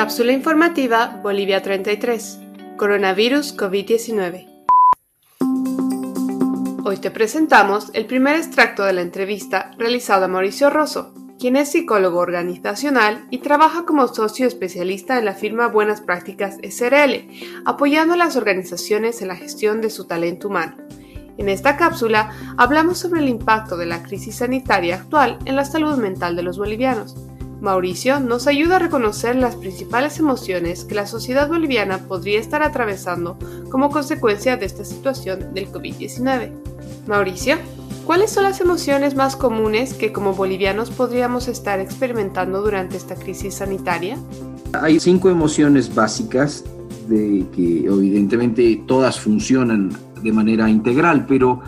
Cápsula informativa Bolivia 33. Coronavirus COVID-19. Hoy te presentamos el primer extracto de la entrevista realizada a Mauricio Rosso, quien es psicólogo organizacional y trabaja como socio especialista en la firma Buenas Prácticas SRL, apoyando a las organizaciones en la gestión de su talento humano. En esta cápsula hablamos sobre el impacto de la crisis sanitaria actual en la salud mental de los bolivianos. Mauricio nos ayuda a reconocer las principales emociones que la sociedad boliviana podría estar atravesando como consecuencia de esta situación del COVID-19. Mauricio, ¿cuáles son las emociones más comunes que como bolivianos podríamos estar experimentando durante esta crisis sanitaria? Hay cinco emociones básicas de que evidentemente todas funcionan de manera integral, pero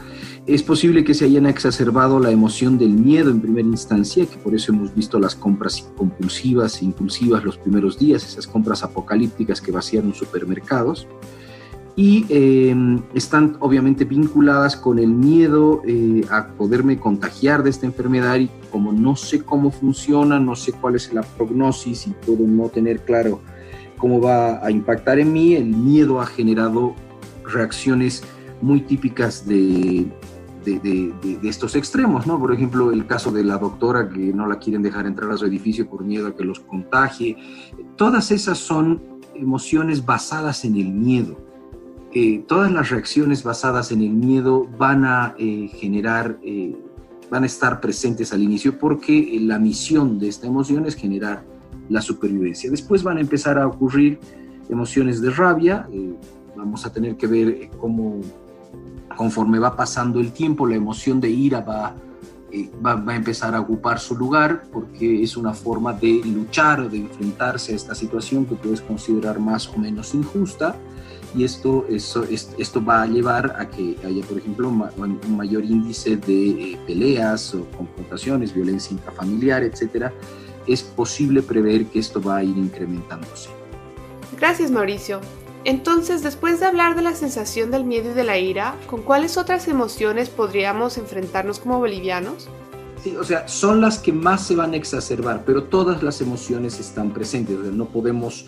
es posible que se hayan exacerbado la emoción del miedo en primera instancia, que por eso hemos visto las compras compulsivas e impulsivas los primeros días, esas compras apocalípticas que vaciaron supermercados, y eh, están obviamente vinculadas con el miedo eh, a poderme contagiar de esta enfermedad y como no sé cómo funciona, no sé cuál es la prognosis y puedo no tener claro cómo va a impactar en mí, el miedo ha generado reacciones muy típicas de, de, estos extremos, ¿no? Por ejemplo, el caso de la doctora que no la quieren dejar entrar a su edificio por miedo a que los contagie. Todas esas son emociones basadas en el miedo. Eh, todas las reacciones basadas en el miedo van a eh, generar, eh, van a estar presentes al inicio porque la misión de esta emoción es generar la supervivencia. Después van a empezar a ocurrir emociones de rabia, vamos a tener que ver cómo conforme va pasando el tiempo, la emoción de ira eh, va, va, a empezar a ocupar su lugar porque es una forma de luchar de enfrentarse a esta situación que puedes considerar más o menos injusta y esto, eso, esto va a llevar a que haya, por ejemplo, un mayor índice de eh, peleas o confrontaciones, violencia intrafamiliar, etcétera. Es posible prever que esto va a ir incrementándose. Gracias, Mauricio. Entonces, después de hablar de la sensación del miedo y de la ira, ¿con cuáles otras emociones podríamos enfrentarnos como bolivianos? Sí, o sea, son las que más se van a exacerbar, pero todas las emociones están presentes, no podemos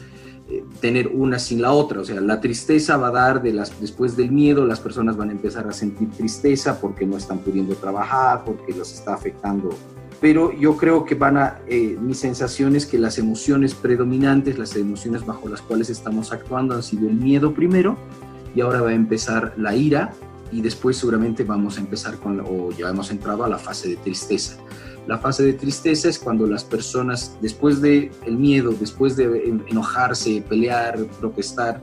eh, tener una sin la otra, o sea, la tristeza va a dar de las, después del miedo, las personas van a empezar a sentir tristeza porque no están pudiendo trabajar, porque los está afectando pero yo creo que van a, eh, mi sensación es que las emociones predominantes, las emociones bajo las cuales estamos actuando han sido el miedo primero y ahora va a empezar la ira y después seguramente vamos a empezar con, o ya hemos entrado a la fase de tristeza. La fase de tristeza es cuando las personas, después del el miedo, después de enojarse, pelear, protestar,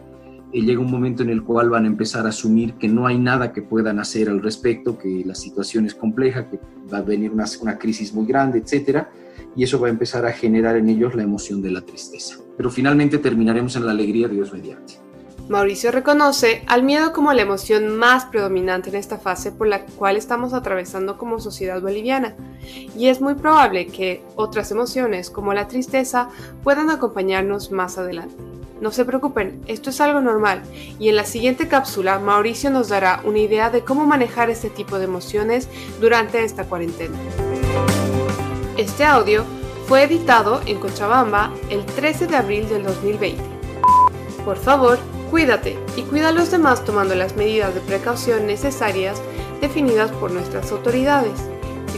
llega un momento en el cual van a empezar a asumir que no hay nada que puedan hacer al respecto, que la situación es compleja, que va a venir una, una crisis muy grande, etcétera, y eso va a empezar a generar en ellos la emoción de la tristeza. Pero finalmente terminaremos en la alegría Dios mediante. Mauricio reconoce al miedo como la emoción más predominante en esta fase por la cual estamos atravesando como sociedad boliviana, y es muy probable que otras emociones como la tristeza puedan acompañarnos más adelante. No se preocupen, esto es algo normal y en la siguiente cápsula Mauricio nos dará una idea de cómo manejar este tipo de emociones durante esta cuarentena. Este audio fue editado en Cochabamba el 13 de abril del 2020. Por favor, cuídate y cuida a los demás tomando las medidas de precaución necesarias definidas por nuestras autoridades.